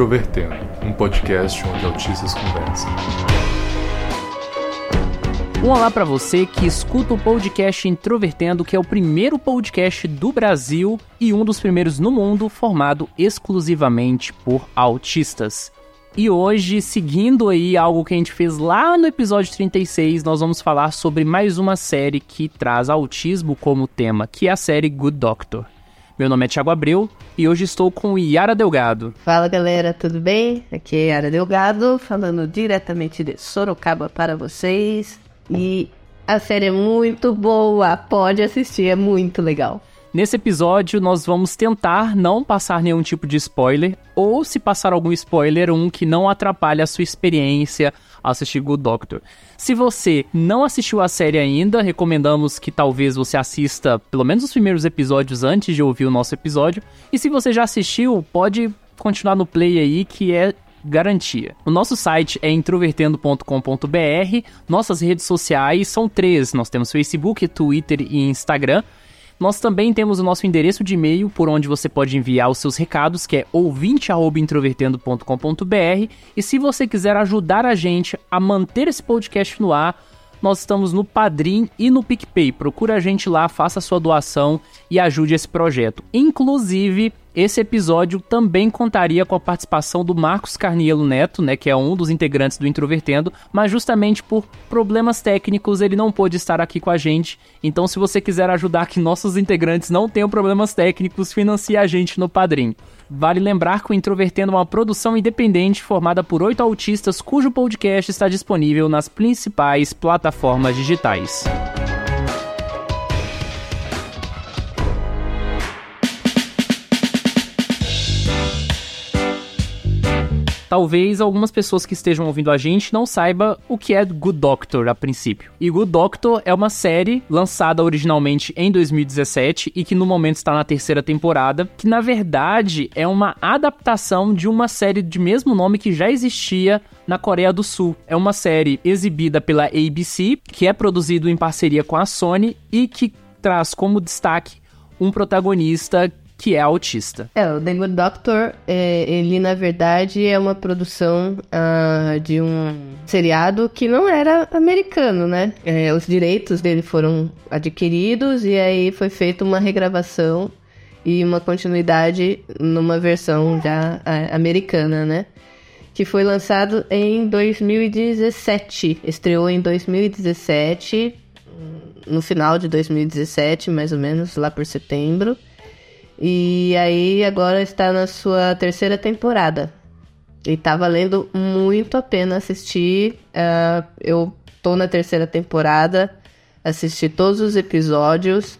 Introvertendo, um podcast onde autistas conversam. Um olá para você que escuta o podcast Introvertendo, que é o primeiro podcast do Brasil e um dos primeiros no mundo formado exclusivamente por autistas. E hoje, seguindo aí algo que a gente fez lá no episódio 36, nós vamos falar sobre mais uma série que traz autismo como tema, que é a série Good Doctor. Meu nome é Thiago Abreu e hoje estou com Yara Delgado. Fala galera, tudo bem? Aqui é Yara Delgado, falando diretamente de Sorocaba para vocês. E a série é muito boa, pode assistir, é muito legal. Nesse episódio, nós vamos tentar não passar nenhum tipo de spoiler, ou se passar algum spoiler, um que não atrapalhe a sua experiência assistir Good Doctor. Se você não assistiu a série ainda, recomendamos que talvez você assista pelo menos os primeiros episódios antes de ouvir o nosso episódio. E se você já assistiu, pode continuar no play aí, que é garantia. O nosso site é introvertendo.com.br. Nossas redes sociais são três: nós temos Facebook, Twitter e Instagram. Nós também temos o nosso endereço de e-mail por onde você pode enviar os seus recados, que é ouvinte@introvertendo.com.br. E se você quiser ajudar a gente a manter esse podcast no ar, nós estamos no Padrim e no PicPay. Procura a gente lá, faça sua doação e ajude esse projeto. Inclusive, esse episódio também contaria com a participação do Marcos Carnielo Neto, né, que é um dos integrantes do Introvertendo, mas justamente por problemas técnicos ele não pôde estar aqui com a gente. Então, se você quiser ajudar que nossos integrantes não tenham problemas técnicos, financie a gente no Padrim. Vale lembrar que o Introvertendo é uma produção independente formada por oito autistas cujo podcast está disponível nas principais plataformas digitais. Talvez algumas pessoas que estejam ouvindo a gente não saiba o que é Good Doctor a princípio. E Good Doctor é uma série lançada originalmente em 2017 e que no momento está na terceira temporada, que na verdade é uma adaptação de uma série de mesmo nome que já existia na Coreia do Sul. É uma série exibida pela ABC, que é produzido em parceria com a Sony e que traz como destaque um protagonista que é autista. É, o The Good Doctor, é, ele na verdade é uma produção uh, de um seriado que não era americano, né? É, os direitos dele foram adquiridos e aí foi feita uma regravação e uma continuidade numa versão já uh, americana, né? Que foi lançado em 2017. Estreou em 2017, no final de 2017, mais ou menos, lá por setembro. E aí agora está na sua terceira temporada. E tá valendo muito a pena assistir. Uh, eu tô na terceira temporada, assisti todos os episódios,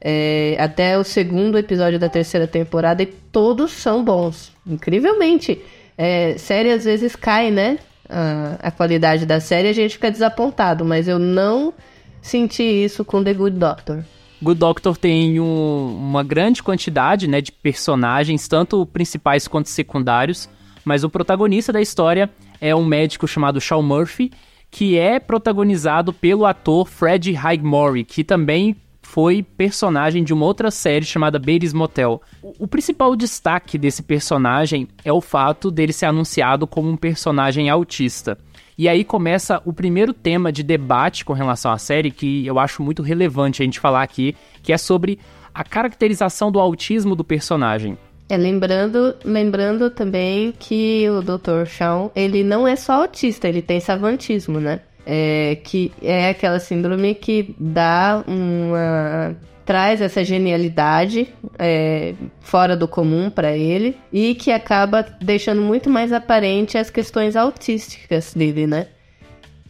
é, até o segundo episódio da terceira temporada, e todos são bons. Incrivelmente. É, série às vezes cai, né? Uh, a qualidade da série a gente fica desapontado, mas eu não senti isso com The Good Doctor. Good Doctor tem um, uma grande quantidade né, de personagens, tanto principais quanto secundários, mas o protagonista da história é um médico chamado Shaw Murphy, que é protagonizado pelo ator Fred Highmore, que também foi personagem de uma outra série chamada Bates Motel. O, o principal destaque desse personagem é o fato dele ser anunciado como um personagem autista. E aí começa o primeiro tema de debate com relação à série que eu acho muito relevante a gente falar aqui, que é sobre a caracterização do autismo do personagem. É, lembrando, lembrando também que o Dr. Shawn, ele não é só autista, ele tem savantismo, né? É, que é aquela síndrome que dá uma traz essa genialidade é, fora do comum para ele e que acaba deixando muito mais aparente as questões autísticas dele, né?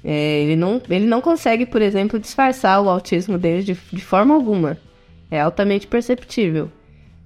É, ele, não, ele não consegue, por exemplo, disfarçar o autismo dele de, de forma alguma. É altamente perceptível.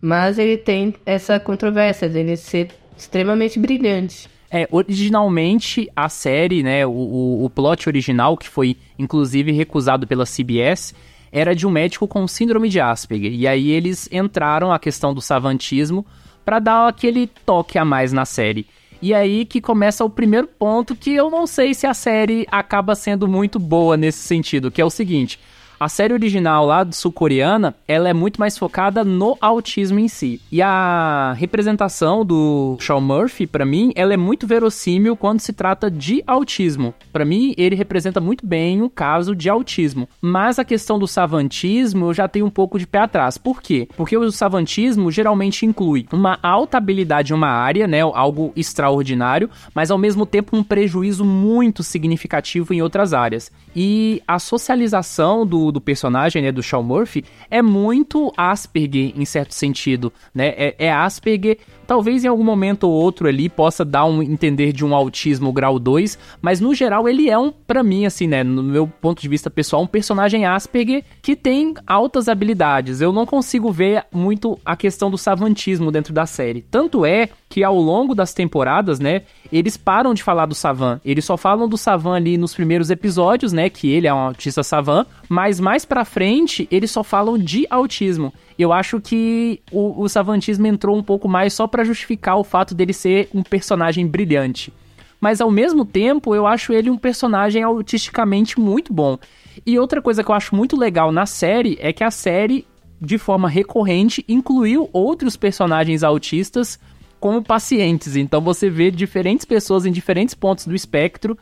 Mas ele tem essa controvérsia dele ser extremamente brilhante. É, originalmente a série, né, o, o, o plot original, que foi inclusive recusado pela CBS, era de um médico com síndrome de Asperger. E aí eles entraram a questão do savantismo para dar aquele toque a mais na série. E aí que começa o primeiro ponto que eu não sei se a série acaba sendo muito boa nesse sentido, que é o seguinte: A série original lá sul-coreana, ela é muito mais focada no autismo em si. E a representação do Shawn Murphy, para mim, ela é muito verossímil quando se trata de autismo. Para mim, ele representa muito bem o caso de autismo. Mas a questão do savantismo, eu já tenho um pouco de pé atrás. Por quê? Porque o savantismo geralmente inclui uma alta habilidade em uma área, né, algo extraordinário, mas ao mesmo tempo um prejuízo muito significativo em outras áreas. E a socialização do, do personagem, né, do Shawn Murphy, é muito Asperger em certo sentido, né? É, é Asperger, talvez em algum momento ou outro ali possa dar um entender de um autismo grau 2, mas no geral ele é um, para mim, assim, né, no meu ponto de vista pessoal, um personagem Asperger que tem altas habilidades. Eu não consigo ver muito a questão do savantismo dentro da série. Tanto é que ao longo das temporadas, né, eles param de falar do Savan. Eles só falam do Savan ali nos primeiros episódios, né, que ele é um autista Savan, mas mais pra frente eles só falam de autismo. Eu acho que o, o savantismo entrou um pouco mais só para justificar o fato dele ser um personagem brilhante. Mas ao mesmo tempo, eu acho ele um personagem autisticamente muito bom. E outra coisa que eu acho muito legal na série é que a série, de forma recorrente, incluiu outros personagens autistas como pacientes. Então você vê diferentes pessoas em diferentes pontos do espectro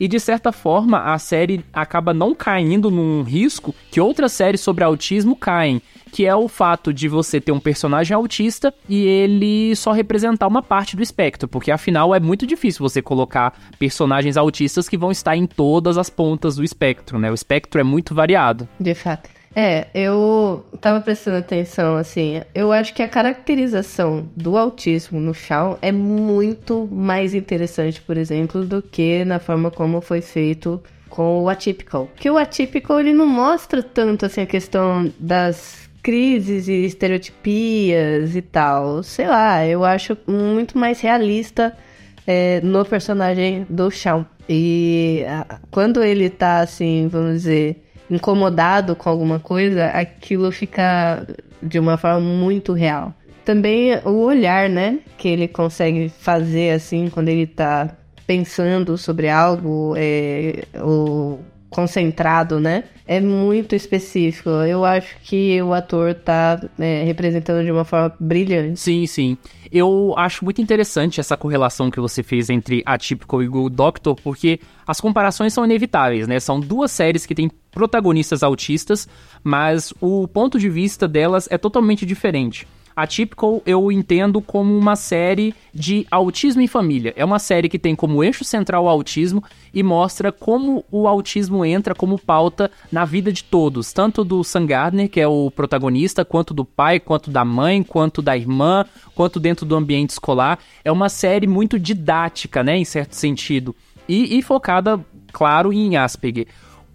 e de certa forma a série acaba não caindo num risco que outras séries sobre autismo caem, que é o fato de você ter um personagem autista e ele só representar uma parte do espectro, porque afinal é muito difícil você colocar personagens autistas que vão estar em todas as pontas do espectro, né? O espectro é muito variado. De fato. É, eu tava prestando atenção, assim, eu acho que a caracterização do autismo no Shawn é muito mais interessante, por exemplo, do que na forma como foi feito com o Atypical. Que o Atypical, ele não mostra tanto, assim, a questão das crises e estereotipias e tal. Sei lá, eu acho muito mais realista é, no personagem do Shawn. E quando ele tá, assim, vamos dizer incomodado com alguma coisa, aquilo fica de uma forma muito real. Também o olhar, né, que ele consegue fazer assim quando ele tá pensando sobre algo, é, o concentrado, né? É muito específico. Eu acho que o ator tá é, representando de uma forma brilhante. Sim, sim. Eu acho muito interessante essa correlação que você fez entre Atypical e Good Doctor, porque as comparações são inevitáveis, né? São duas séries que têm protagonistas autistas, mas o ponto de vista delas é totalmente diferente. Atypical eu entendo como uma série de autismo em família. É uma série que tem como eixo central o autismo e mostra como o autismo entra como pauta na vida de todos, tanto do Sam Gardner, que é o protagonista, quanto do pai, quanto da mãe, quanto da irmã, quanto dentro do ambiente escolar. É uma série muito didática, né, em certo sentido, e, e focada, claro, em Asperger.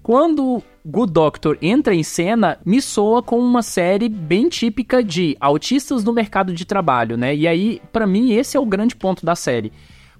Quando Good Doctor entra em cena, me soa com uma série bem típica de autistas no mercado de trabalho, né? E aí, para mim, esse é o grande ponto da série.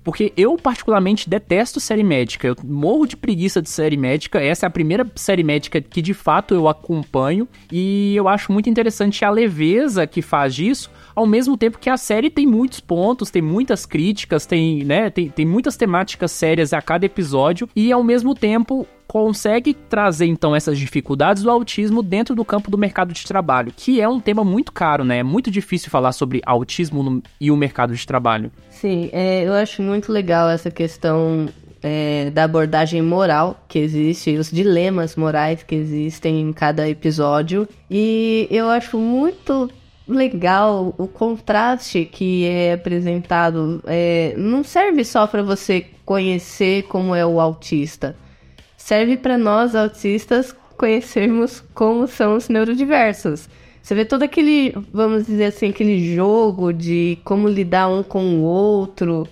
Porque eu, particularmente, detesto série médica. Eu morro de preguiça de série médica. Essa é a primeira série médica que, de fato, eu acompanho. E eu acho muito interessante a leveza que faz disso, ao mesmo tempo que a série tem muitos pontos, tem muitas críticas, tem, né, tem, tem muitas temáticas sérias a cada episódio. E, ao mesmo tempo, consegue trazer então essas dificuldades do autismo dentro do campo do mercado de trabalho, que é um tema muito caro, né? É muito difícil falar sobre autismo no, e o mercado de trabalho. Sim, é, eu acho muito legal essa questão é, da abordagem moral que existe, os dilemas morais que existem em cada episódio. E eu acho muito legal o contraste que é apresentado. É, não serve só para você conhecer como é o autista serve para nós autistas conhecermos como são os neurodiversos. Você vê todo aquele, vamos dizer assim, aquele jogo de como lidar um com o outro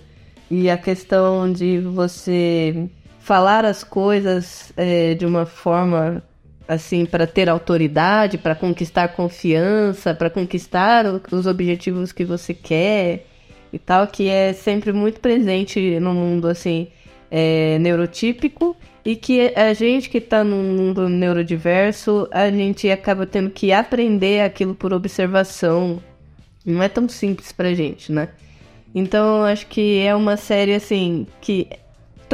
e a questão de você falar as coisas é, de uma forma assim para ter autoridade, para conquistar confiança, para conquistar os objetivos que você quer e tal, que é sempre muito presente no mundo assim é, neurotípico e que a gente que está num mundo neurodiverso, a gente acaba tendo que aprender aquilo por observação. Não é tão simples pra gente, né? Então, acho que é uma série assim que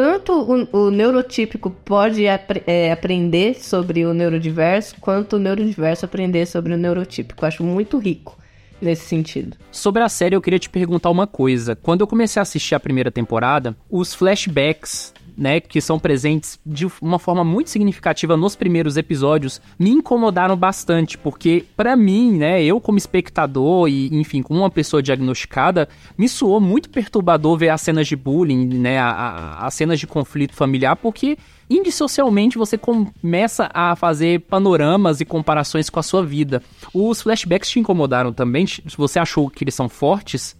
tanto o, o neurotípico pode apre- é, aprender sobre o neurodiverso, quanto o neurodiverso aprender sobre o neurotípico. Eu acho muito rico nesse sentido. Sobre a série, eu queria te perguntar uma coisa. Quando eu comecei a assistir a primeira temporada, os flashbacks, né, que são presentes de uma forma muito significativa nos primeiros episódios, me incomodaram bastante, porque pra mim, né, eu como espectador e, enfim, como uma pessoa diagnosticada, me soou muito perturbador ver as cenas de bullying, né, as cenas de conflito familiar, porque indissocialmente você começa a fazer panoramas e comparações com a sua vida. Os flashbacks te incomodaram também? Você achou que eles são fortes?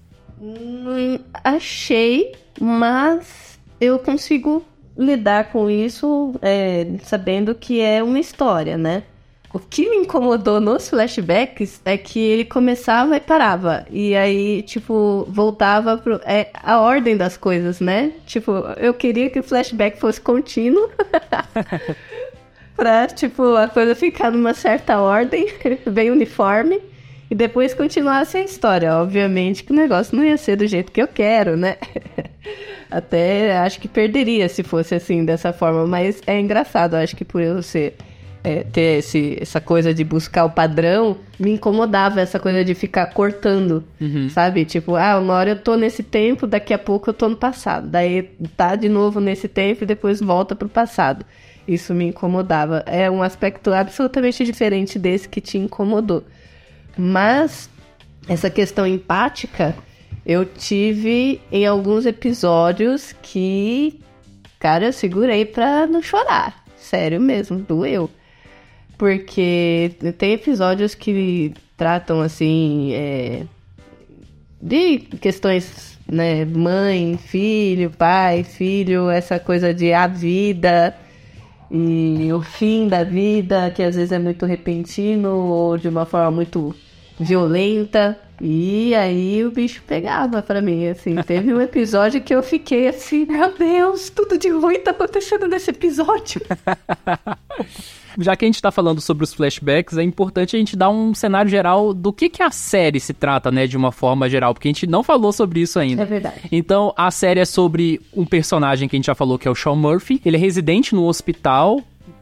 Achei, mas eu consigo lidar com isso é, sabendo que é uma história, né? O que me incomodou nos flashbacks é que ele começava e parava. E aí, tipo, voltava pro. É a ordem das coisas, né? Tipo, eu queria que o flashback fosse contínuo. pra, tipo, a coisa ficar numa certa ordem, bem uniforme. E depois continuasse a história. Obviamente que o negócio não ia ser do jeito que eu quero, né? Até acho que perderia se fosse assim, dessa forma. Mas é engraçado, acho que por eu ser. é, ter esse, essa coisa de buscar o padrão, me incomodava essa coisa de ficar cortando, sabe? Tipo, ah, uma hora eu tô nesse tempo, daqui a pouco eu tô no passado. Daí tá de novo nesse tempo e depois volta pro passado. Isso me incomodava. É um aspecto absolutamente diferente desse que te incomodou. Mas essa questão empática eu tive em alguns episódios que, cara, eu segurei pra não chorar. Sério mesmo, doeu. Porque tem episódios que tratam assim é, de questões, né? Mãe, filho, pai, filho, essa coisa de a vida e o fim da vida, que às vezes é muito repentino ou de uma forma muito violenta. E aí o bicho pegava pra mim, assim. Teve um episódio que eu fiquei assim, meu Deus, tudo de ruim tá acontecendo nesse episódio. Já que a gente tá falando sobre os flashbacks, é importante a gente dar um cenário geral do que, que a série se trata, né, de uma forma geral, porque a gente não falou sobre isso ainda. É verdade. Então, a série é sobre um personagem que a gente já falou, que é o Sean Murphy. Ele é residente no hospital,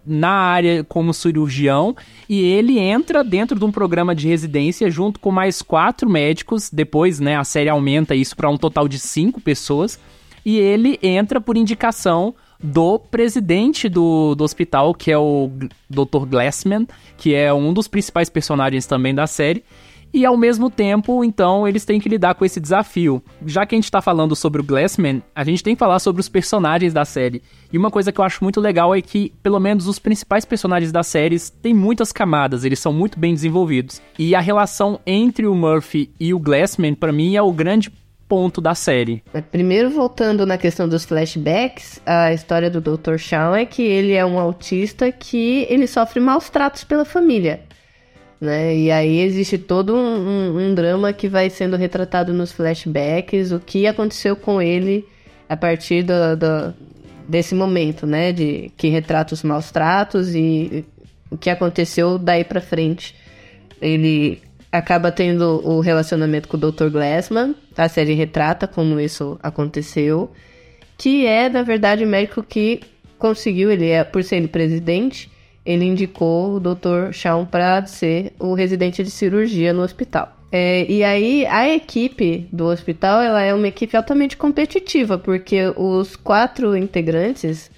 na área como cirurgião, e ele entra dentro de um programa de residência junto com mais quatro médicos. Depois, né, a série aumenta isso para um total de cinco pessoas. E ele entra por indicação do presidente do, do hospital, que é o Dr. Glassman, que é um dos principais personagens também da série. E ao mesmo tempo, então, eles têm que lidar com esse desafio. Já que a gente tá falando sobre o Glassman, a gente tem que falar sobre os personagens da série. E uma coisa que eu acho muito legal é que, pelo menos, os principais personagens da série têm muitas camadas, eles são muito bem desenvolvidos. E a relação entre o Murphy e o Glassman, pra mim, é o grande ponto da série. Mas Primeiro, voltando na questão dos flashbacks, a história do Dr. Shawn é que ele é um autista que ele sofre maus tratos pela família. Né? E aí existe todo um, um- um drama que vai sendo retratado nos flashbacks, o que aconteceu com ele a partir do, do- desse momento, né? De que retrata os maus tratos e o que aconteceu daí pra frente. Ele acaba tendo o relacionamento com o Dr. Glassman, a série retrata como isso aconteceu, que é, na verdade, o médico que conseguiu, ele é, por ser ele presidente, ele indicou o Dr. Shawn para ser o residente de cirurgia no hospital. É, e aí, a equipe do hospital, ela é uma equipe altamente competitiva, porque os quatro integrantes,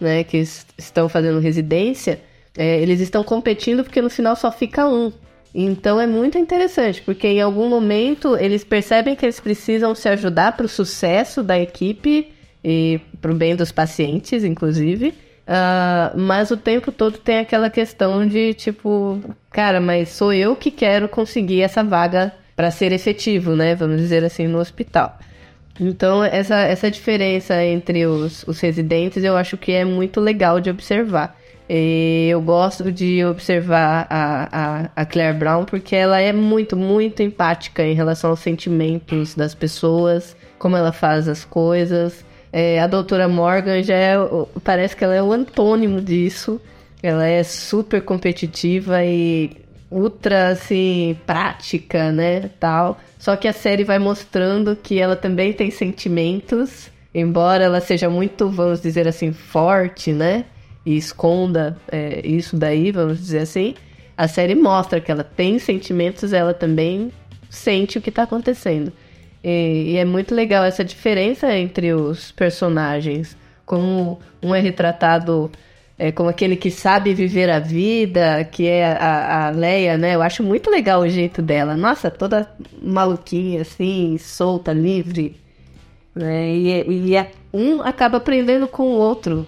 né, que es- estão fazendo residência, é, eles estão competindo porque no final só fica um. Então é muito interessante, porque em algum momento eles percebem que eles precisam se ajudar para o sucesso da equipe e para o bem dos pacientes, inclusive. Ah, mas o tempo todo tem aquela questão de tipo, cara, mas sou eu que quero conseguir essa vaga para ser efetivo, né? Vamos dizer assim, no hospital. Então, essa, essa diferença entre os, os residentes eu acho que é muito legal de observar. E eu gosto de observar a, a, a Claire Brown porque ela é muito, muito empática em relação aos sentimentos das pessoas, como ela faz as coisas. É, a doutora Morgan já é, parece que ela é o antônimo disso. Ela é super competitiva e ultra, assim, prática, né, tal. Só que a série vai mostrando que ela também tem sentimentos embora ela seja muito, vamos dizer assim, forte, né? E esconda é, isso daí, vamos dizer assim, a série mostra que ela tem sentimentos, ela também sente o que tá acontecendo. E, e é muito legal essa diferença entre os personagens. Como um é retratado é, como aquele que sabe viver a vida, que é a, a Leia, né? Eu acho muito legal o jeito dela. Nossa, toda maluquinha, assim, solta, livre. Né? E, e é, um acaba aprendendo com o outro.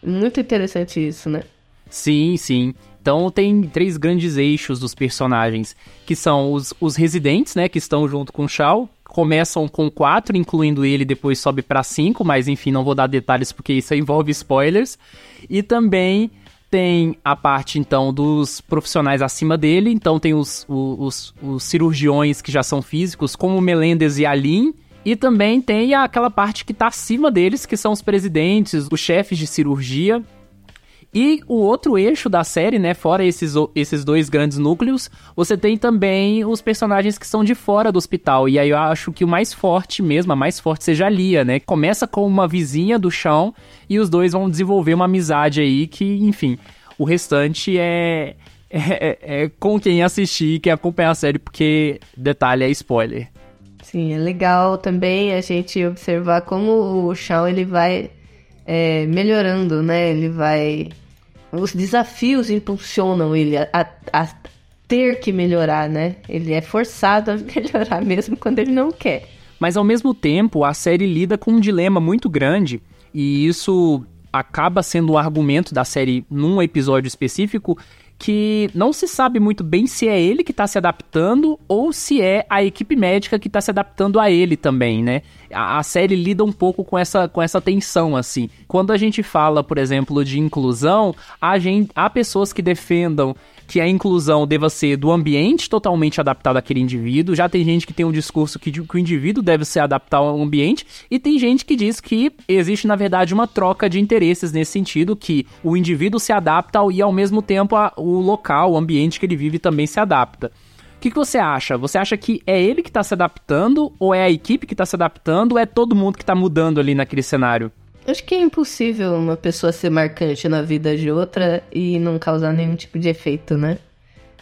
Muito interessante isso, né? Sim, sim. Então tem três grandes eixos dos personagens, que são os, os residentes, né, que estão junto com o Shao, começam com quatro, incluindo ele, depois sobe para cinco, mas enfim, não vou dar detalhes porque isso envolve spoilers. E também tem a parte então dos profissionais acima dele, então tem os, os, os cirurgiões que já são físicos, como Melendez e Alin, e também tem aquela parte que está acima deles, que são os presidentes, os chefes de cirurgia, e o outro eixo da série, né, fora esses, esses dois grandes núcleos, você tem também os personagens que são de fora do hospital. E aí eu acho que o mais forte mesmo, a mais forte seja a Lia, né? Começa com uma vizinha do chão e os dois vão desenvolver uma amizade aí que, enfim, o restante é, é, é, é com quem assistir e quem acompanhar a série, porque detalhe é spoiler. Sim, é legal também a gente observar como o Shawn ele vai é, melhorando, né? Ele vai os desafios impulsionam ele a, a, a, ter que melhorar, né? Ele é forçado a melhorar mesmo quando ele não quer. Mas ao mesmo tempo, a série lida com um dilema muito grande e isso acaba sendo um argumento da série num episódio específico que não se sabe muito bem se é ele que está se adaptando ou se é a equipe médica que está se adaptando a ele também, né? A, a, série lida um pouco com essa, com essa tensão, assim. Quando a gente fala, por exemplo, de inclusão, gente, há pessoas que defendam que a inclusão deva ser do ambiente totalmente adaptado àquele indivíduo. Já tem gente que tem um discurso que, que o indivíduo deve se adaptar ao ambiente, e tem gente que diz que existe, na verdade, uma troca de interesses nesse sentido, que o indivíduo se adapta e, ao mesmo tempo, a, o local, o ambiente que ele vive também se adapta. O que, que, você acha? Você acha que é ele que está se adaptando, ou é a equipe que está se adaptando, ou é todo mundo que está mudando ali naquele cenário? Acho que é impossível uma pessoa ser marcante na vida de outra e não causar nenhum tipo de efeito, né?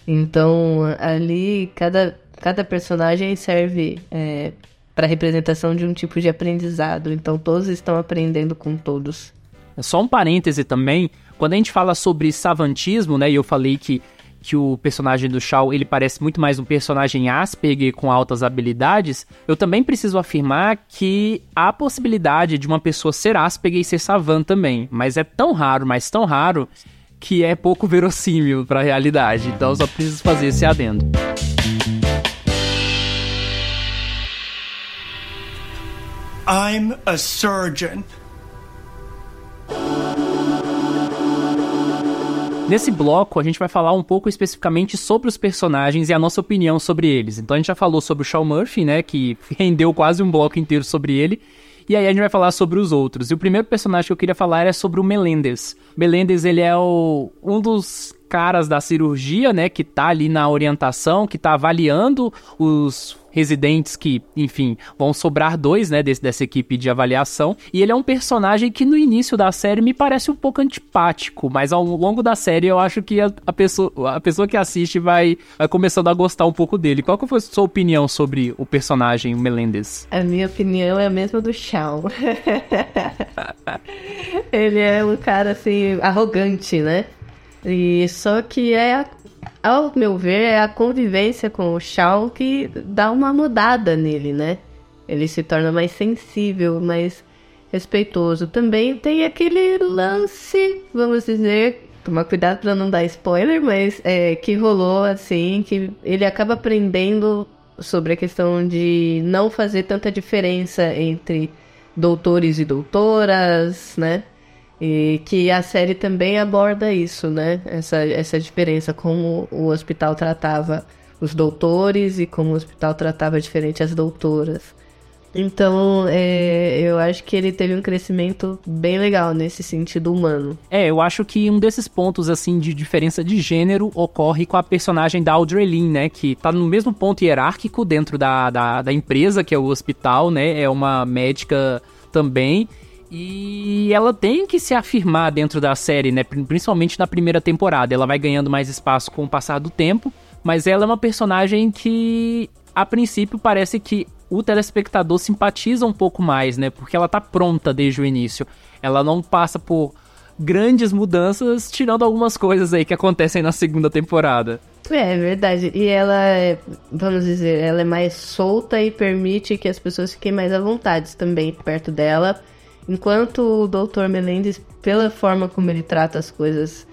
Então, ali, cada, cada personagem serve é, para representação de um tipo de aprendizado. Então, todos estão aprendendo com todos. É só um parêntese também. Quando a gente fala sobre savantismo, né? E eu falei que que o personagem do Shaw ele parece muito mais um personagem Asperger com altas habilidades, eu também preciso afirmar que há a possibilidade de uma pessoa ser Asperger e ser savant também, mas é tão raro, mas tão raro que é pouco verossímil para a realidade. Então eu só preciso fazer esse adendo. I'm a surgeon. Nesse bloco, a gente vai falar um pouco especificamente sobre os personagens e a nossa opinião sobre eles. Então a gente já falou sobre o Shaw Murphy, né, que rendeu quase um bloco inteiro sobre ele. E aí a gente vai falar sobre os outros. E o primeiro personagem que eu queria falar é sobre o Melendez. Melendez, ele é o, um dos caras da cirurgia, né, que tá ali na orientação, que tá avaliando os residentes que, enfim, vão sobrar dois, né, desse, dessa equipe de avaliação. E ele é um personagem que no início da série me parece um pouco antipático, mas ao longo da série eu acho que a, a pessoa, a pessoa que assiste vai, vai começando a gostar um pouco dele. Qual que foi a sua opinião sobre o personagem Melendez? A minha opinião é a mesma do Shawn. ele é um cara assim arrogante, né? E só que é ao meu ver, é a convivência com o Shao que dá uma mudada nele, né? Ele se torna mais sensível, mais respeitoso. Também tem aquele lance, vamos dizer, tomar cuidado para não dar spoiler, mas é, que rolou assim, que ele acaba aprendendo sobre a questão de não fazer tanta diferença entre doutores e doutoras, né? E que a série também aborda isso, né? Essa, essa diferença, como o hospital tratava os doutores e como o hospital tratava diferente as doutoras. Então, é, eu acho que ele teve um crescimento bem legal nesse sentido humano. É, eu acho que um desses pontos, assim, de diferença de gênero ocorre com a personagem da Audrey Lynn, né? Que tá no mesmo ponto hierárquico dentro da, da, da empresa, que é o hospital, né? É uma médica também. E ela tem que se afirmar dentro da série, né? Principalmente na primeira temporada. Ela vai ganhando mais espaço com o passar do tempo, mas ela é uma personagem que, a princípio, parece que o telespectador simpatiza um pouco mais, né? Porque ela tá pronta desde o início. Ela não passa por grandes mudanças, tirando algumas coisas aí que acontecem na segunda temporada. É, é verdade. E ela é, vamos dizer, ela é mais solta e permite que as pessoas fiquem mais à vontade também perto dela. Enquanto o Dr. Menendez, pela forma como ele trata as coisas,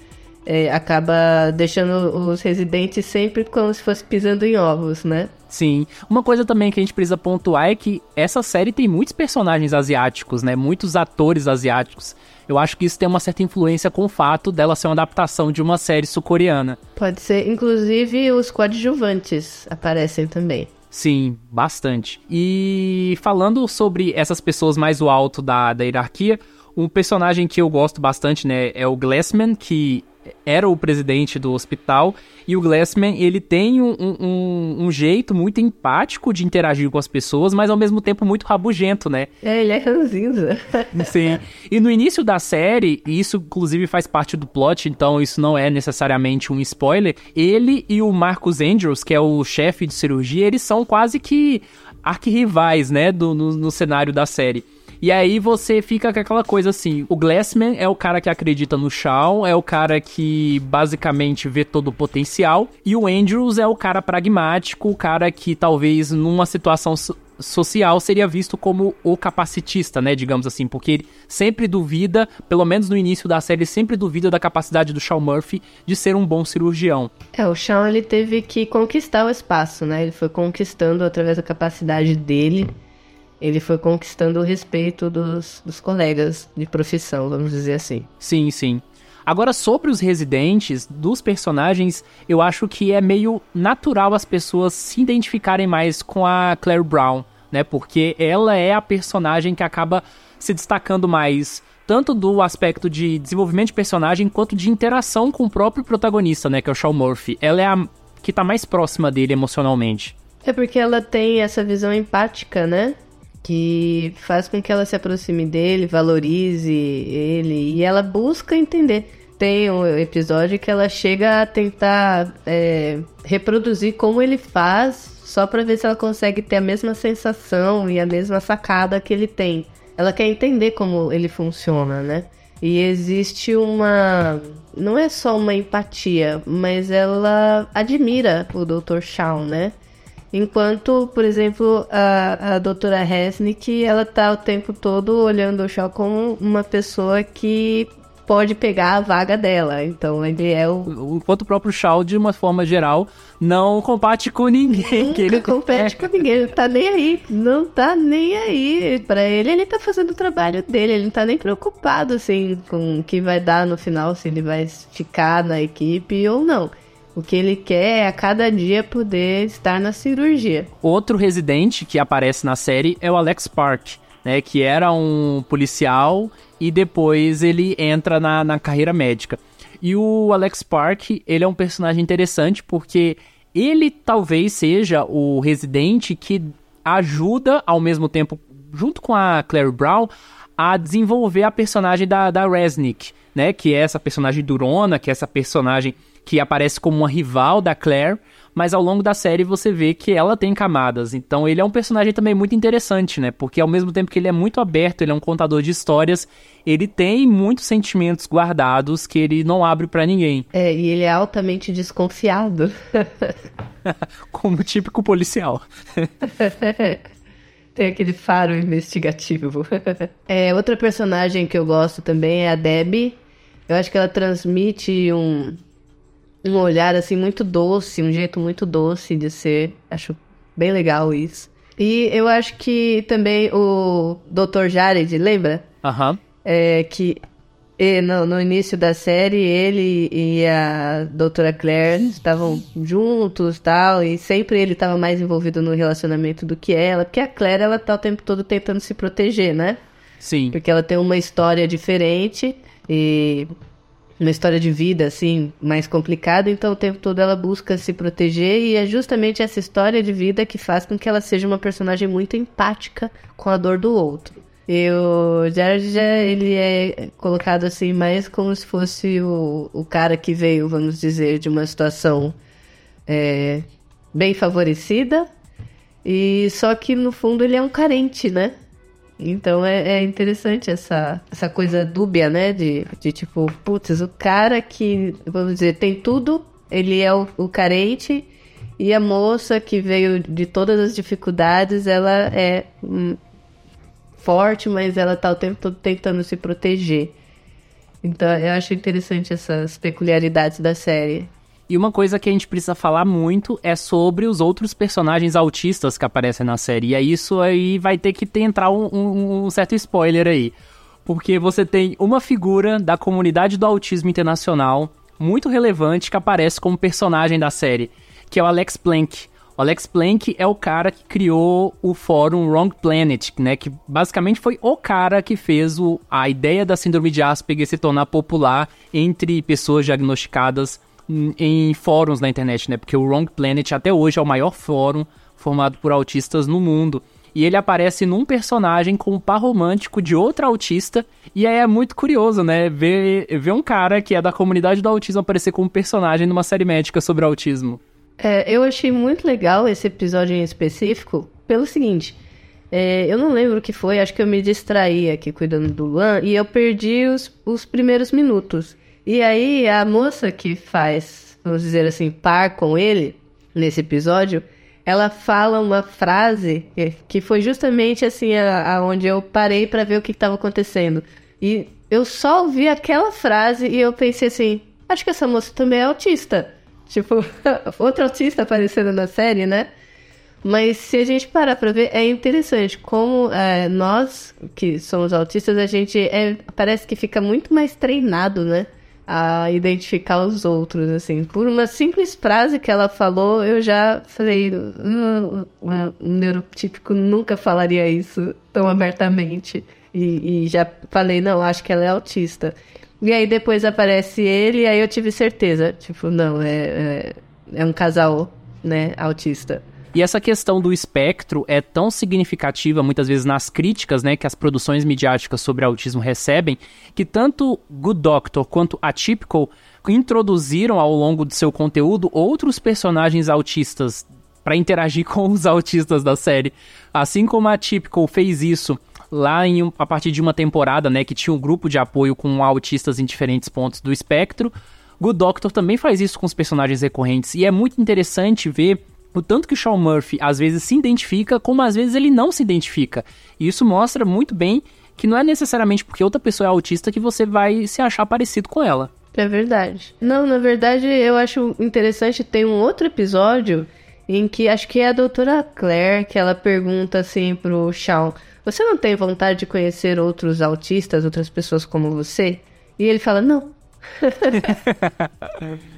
é, acaba deixando os residentes sempre como se fosse pisando em ovos, né? Sim. Uma coisa também que a gente precisa pontuar é que essa série tem muitos personagens asiáticos, né? Muitos atores asiáticos. Eu acho que isso tem uma certa influência com o fato dela ser uma adaptação de uma série sul-coreana. Pode ser, inclusive os coadjuvantes aparecem também. Sim, bastante. E falando sobre essas pessoas mais do alto da, da hierarquia, um personagem que eu gosto bastante, né, é o Glassman, que era o presidente do hospital, e o Glassman, ele tem um, um, um, jeito muito empático de interagir com as pessoas, mas ao mesmo tempo muito rabugento, né? É, ele é ranzinza. Sim. E no início da série, e isso inclusive faz parte do plot, então isso não é necessariamente um spoiler, ele e o Marcus Andrews, que é o chefe de cirurgia, eles são quase que arquirrivais, né, do, no, no cenário da série. E aí você fica com aquela coisa assim: o Glassman é o cara que acredita no Shawn, é o cara que basicamente vê todo o potencial, e o Andrews é o cara pragmático, o cara que talvez numa situação social seria visto como o capacitista, né, digamos assim, porque ele sempre duvida, pelo menos no início da série, sempre duvida da capacidade do Shawn Murphy de ser um bom cirurgião. É, o Shawn ele teve que conquistar o espaço, né? Ele foi conquistando através da capacidade dele ele foi conquistando o respeito dos, dos colegas de profissão, vamos dizer assim. Sim, sim. Agora, sobre os residentes dos personagens, eu acho que é meio natural as pessoas se identificarem mais com a Claire Brown, né? Porque ela é a personagem que acaba se destacando mais, tanto do aspecto de desenvolvimento de personagem, quanto de interação com o próprio protagonista, né? Que é o Shaw Murphy. Ela é a que tá mais próxima dele emocionalmente. É porque ela tem essa visão empática, né? Que faz com que ela se aproxime dele, valorize ele e ela busca entender. Tem um episódio que ela chega a tentar é, reproduzir como ele faz, só para ver se ela consegue ter a mesma sensação e a mesma sacada que ele tem. Ela quer entender como ele funciona, né? E existe uma. Não é só uma empatia, mas ela admira o Dr. Shaw, né? Enquanto, por exemplo, a, a doutora Resnick, ela tá o tempo todo olhando o Shaw como uma pessoa que pode pegar a vaga dela. Então ele é o. Enquanto o próprio Shaw, de uma forma geral, não compete com ninguém. que ele compete com ninguém, ele tá nem aí. Não tá nem aí. Pra ele, ele tá fazendo o trabalho dele. Ele não tá nem preocupado assim com o que vai dar no final, se ele vai ficar na equipe ou não. O que ele quer é a cada dia poder estar na cirurgia. Outro residente que aparece na série é o Alex Park, né? Que era um policial e depois ele entra na, na carreira médica. E o Alex Park, ele é um personagem interessante porque ele talvez seja o residente que ajuda ao mesmo tempo, junto com a Claire Brown, a desenvolver a personagem da, da Resnick, né? Que é essa personagem durona, que é essa personagem que aparece como uma rival da Claire, mas ao longo da série você vê que ela tem camadas. Então ele é um personagem também muito interessante, né? Porque ao mesmo tempo que ele é muito aberto, ele é um contador de histórias, ele tem muitos sentimentos guardados que ele não abre para ninguém. É, e ele é altamente desconfiado. como típico policial. Tem aquele faro investigativo. é, outra personagem que eu gosto também é a Debbie. Eu acho que ela transmite um, um olhar assim muito doce, um jeito muito doce de ser. Acho bem legal isso. E eu acho que também o Dr. Jared, lembra? Aham. Uhum. É, que e no, no, início da série, ele e a doutora Claire estavam juntos tal, e sempre ele estava mais envolvido no relacionamento do que ela, porque a Claire, ela tá o tempo todo tentando se proteger, né? Sim. Porque ela tem uma história diferente, e uma história de vida, assim, mais complicada, então o tempo todo ela busca se proteger e é justamente essa história de vida que faz com que ela seja uma personagem muito empática com a dor do outro. E o Jared já, ele é colocado assim mais como se fosse o, o cara que veio, vamos dizer, de uma situação é, bem favorecida. E só que no fundo ele é um carente, né? Então é, é, interessante essa, essa coisa dúbia, né? De, de tipo, putz, o cara que, vamos dizer, tem tudo, ele é o, o carente, e a moça que veio de todas as dificuldades, ela é hum, forte, mas ela tá o tempo todo tentando se proteger. Então eu acho interessante essas peculiaridades da série. E uma coisa que a gente precisa falar muito é sobre os outros personagens autistas que aparecem na série. E isso aí vai ter que ter, entrar um, um, um certo spoiler aí. Porque você tem uma figura da comunidade do autismo internacional muito relevante que aparece como personagem da série, que é o Alex Plank. O Alex Plank é o cara que criou o fórum Wrong Planet, né? Que basicamente foi o cara que fez o, a ideia da síndrome de Asperger se tornar popular entre pessoas diagnosticadas em fóruns na internet, né? Porque o Wrong Planet até hoje é o maior fórum formado por autistas no mundo. E ele aparece num personagem com um par romântico de outra autista. E aí é muito curioso, né? Ver, ver um cara que é da comunidade do autismo aparecer como personagem numa série médica sobre autismo. É, eu achei muito legal esse episódio em específico pelo seguinte. É, eu não lembro o que foi, acho que eu me distraí aqui cuidando do Luan e eu perdi os, os primeiros minutos. E aí a moça que faz, vamos dizer assim, par com ele nesse episódio, ela fala uma frase que foi justamente assim aonde eu parei para ver o que estava acontecendo. E eu só ouvi aquela frase e eu pensei assim, acho que essa moça também é autista. Tipo, outra autista aparecendo na série, né? Mas se a gente parar pra ver, é interessante como é, nós, que somos autistas, a gente é, parece que fica muito mais treinado, né? A identificar os outros, assim. Por uma simples frase que ela falou, eu já falei, um, um neurotípico nunca falaria isso tão abertamente. E, e, já falei, não, acho que ela é autista. E aí depois aparece ele, e aí eu tive certeza, tipo, não, é, é, é um casal, né, autista. E essa questão do espectro é tão significativa muitas vezes nas críticas, né, que as produções midiáticas sobre autismo recebem, que tanto Good Doctor quanto Atypical introduziram ao longo do seu conteúdo outros personagens autistas para interagir com os autistas da série. Assim como a fez isso lá em, a partir de uma temporada, né, que tinha um grupo de apoio com autistas em diferentes pontos do espectro, Good Doctor também faz isso com os personagens recorrentes e é muito interessante ver o tanto que o Sean Murphy às vezes se identifica, como às vezes ele não se identifica. E isso mostra muito bem que não é necessariamente porque outra pessoa é autista que você vai se achar parecido com ela. É verdade. Não, na verdade, eu acho interessante ter um outro episódio em que acho que é a doutora Claire que ela pergunta assim pro Sean: Você não tem vontade de conhecer outros autistas, outras pessoas como você? E ele fala: Não.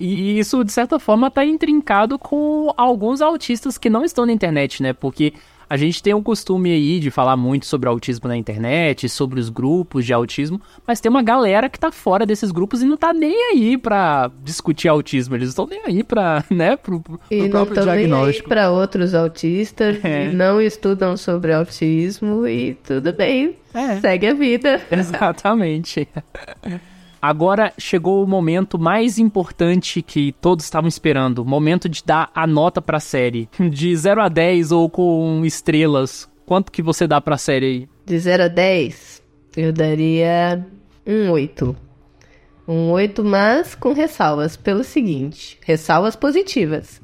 E isso, de certa forma, está intrincado com alguns autistas que não estão na internet, né? Porque a gente tem o costume aí de falar muito sobre autismo na internet, sobre os grupos de autismo, mas tem uma galera que tá fora desses grupos e não tá nem aí para discutir autismo, eles estão nem aí para, né, pro, pro, e próprio não diagnóstico. para outros autistas, é. não estudam sobre autismo e tudo bem, é. segue a vida. Exatamente. Agora chegou o momento mais importante que todos estavam esperando, momento de dar a nota para a série. De 0 a 10 ou com estrelas, quanto que você dá para a série aí? De 0 a 10, eu daria um 8. Um 8, mas com ressalvas, pelo seguinte, ressalvas positivas.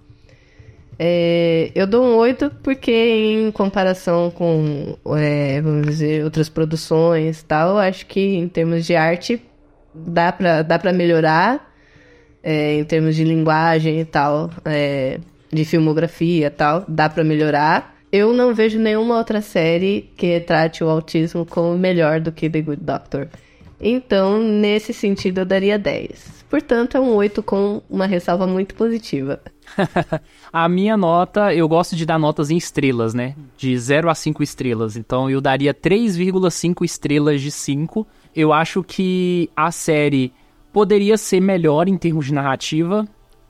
É, eu dou um 8 porque em comparação com, é, vamos dizer, outras produções tal, acho que em termos de arte dá pra, dá pra melhorar é, em termos de linguagem e tal, é, de filmografia e tal, dá pra melhorar. Eu não vejo nenhuma outra série que trate o autismo como melhor do que The Good Doctor. Então, nesse sentido, eu daria 10. Portanto, é um 8 com uma ressalva muito positiva. a minha nota, eu gosto de dar notas em estrelas, né? De 0 a 5 estrelas. Então, eu daria 3,5 estrelas de 5 eu acho que a série poderia ser melhor em termos de narrativa,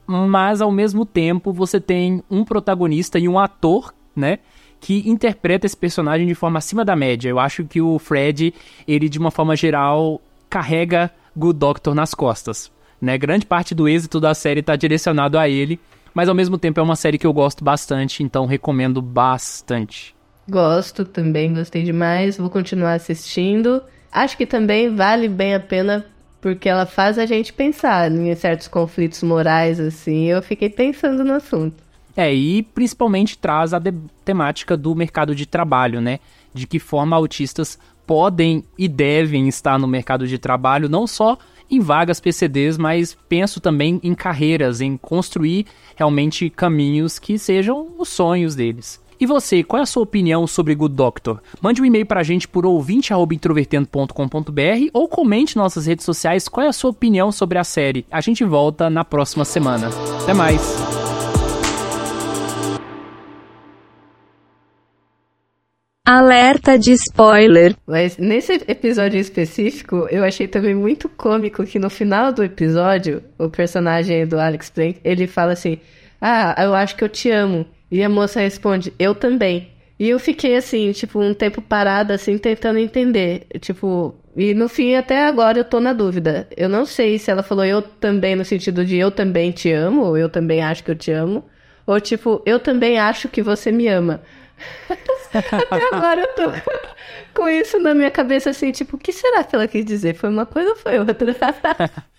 mas ao mesmo tempo você tem um protagonista e um ator, né? que interpreta esse personagem de forma acima da média. Eu acho que o Fred, ele de uma forma geral, carrega Good Doctor nas costas. Né? Grande parte do êxito da série está direcionado a ele, mas ao mesmo tempo é uma série que eu gosto bastante, então recomendo bastante. Gosto também, gostei demais, vou continuar assistindo. Acho que também vale bem a pena porque ela faz a gente pensar em certos conflitos morais, assim. Eu fiquei pensando no assunto. É, e principalmente traz a temática do mercado de trabalho, né? De que forma autistas podem e devem estar no mercado de trabalho, não só em vagas PCDs, mas penso também em carreiras, em construir realmente caminhos que sejam os sonhos deles. E você, qual é a sua opinião sobre Good Doctor? Mande um e-mail para a gente por ouvinte.introvertendo.com.br ou comente nas nossas redes sociais qual é a sua opinião sobre a série. A gente volta na próxima semana. Até mais! Alerta de spoiler. Mas nesse episódio específico, eu achei também muito cômico que no final do episódio, o personagem do Alex Plank, ele fala assim: Ah, eu acho que eu te amo. E a moça responde: Eu também. E eu fiquei assim, tipo, um tempo parada, assim, tentando entender. Tipo, e no fim, até agora eu tô na dúvida. Eu não sei se ela falou eu também no sentido de eu também te amo, ou eu também acho que eu te amo. Ou tipo, eu também acho que você me ama. Até agora eu tô com isso na minha cabeça assim, tipo, o que será que ela quis dizer? Foi uma coisa ou foi outra?